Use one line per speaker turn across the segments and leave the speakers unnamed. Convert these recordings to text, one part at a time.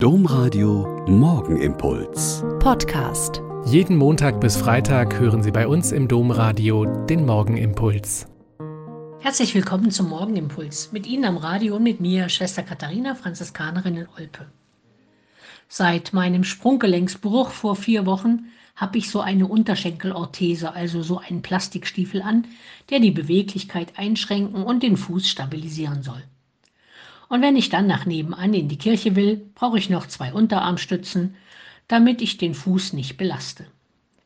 Domradio Morgenimpuls.
Podcast.
Jeden Montag bis Freitag hören Sie bei uns im Domradio den Morgenimpuls.
Herzlich willkommen zum Morgenimpuls. Mit Ihnen am Radio und mit mir, Schwester Katharina, Franziskanerin in Olpe. Seit meinem Sprunggelenksbruch vor vier Wochen habe ich so eine Unterschenkelorthese, also so einen Plastikstiefel an, der die Beweglichkeit einschränken und den Fuß stabilisieren soll. Und wenn ich dann nach nebenan in die Kirche will, brauche ich noch zwei Unterarmstützen, damit ich den Fuß nicht belaste.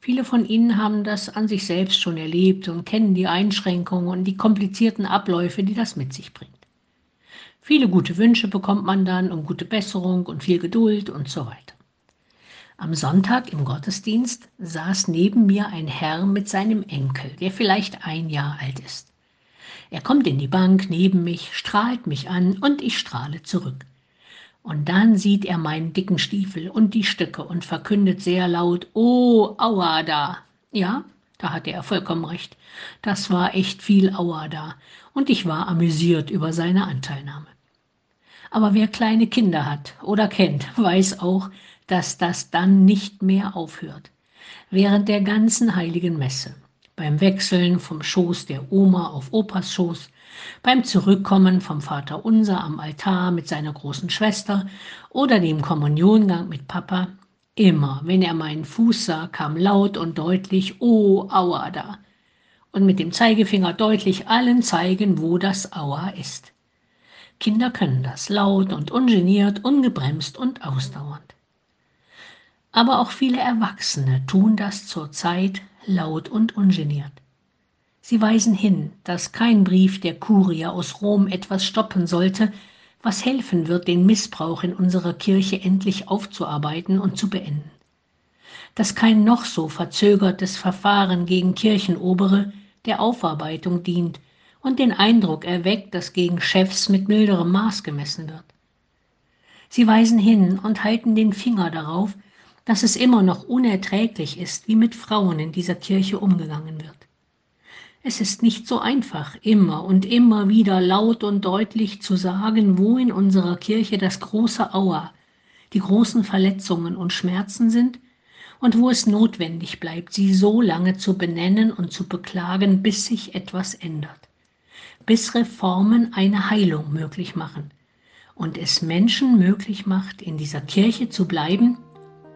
Viele von Ihnen haben das an sich selbst schon erlebt und kennen die Einschränkungen und die komplizierten Abläufe, die das mit sich bringt. Viele gute Wünsche bekommt man dann und gute Besserung und viel Geduld und so weiter. Am Sonntag im Gottesdienst saß neben mir ein Herr mit seinem Enkel, der vielleicht ein Jahr alt ist. Er kommt in die Bank neben mich, strahlt mich an und ich strahle zurück. Und dann sieht er meinen dicken Stiefel und die Stücke und verkündet sehr laut, Oh, aua da. Ja, da hatte er vollkommen recht. Das war echt viel Aua da. Und ich war amüsiert über seine Anteilnahme. Aber wer kleine Kinder hat oder kennt, weiß auch, dass das dann nicht mehr aufhört. Während der ganzen heiligen Messe beim Wechseln vom Schoß der Oma auf Opas Schoß, beim Zurückkommen vom Vater Unser am Altar mit seiner großen Schwester oder dem Kommuniongang mit Papa, immer, wenn er meinen Fuß sah, kam laut und deutlich, oh, Aua da. Und mit dem Zeigefinger deutlich allen zeigen, wo das Aua ist. Kinder können das laut und ungeniert, ungebremst und ausdauernd. Aber auch viele Erwachsene tun das zurzeit laut und ungeniert. Sie weisen hin, dass kein Brief der Kurie aus Rom etwas stoppen sollte, was helfen wird, den Missbrauch in unserer Kirche endlich aufzuarbeiten und zu beenden. Dass kein noch so verzögertes Verfahren gegen Kirchenobere der Aufarbeitung dient und den Eindruck erweckt, dass gegen Chefs mit milderem Maß gemessen wird. Sie weisen hin und halten den Finger darauf, dass es immer noch unerträglich ist, wie mit Frauen in dieser Kirche umgegangen wird. Es ist nicht so einfach, immer und immer wieder laut und deutlich zu sagen, wo in unserer Kirche das große Aua, die großen Verletzungen und Schmerzen sind und wo es notwendig bleibt, sie so lange zu benennen und zu beklagen, bis sich etwas ändert, bis Reformen eine Heilung möglich machen und es Menschen möglich macht, in dieser Kirche zu bleiben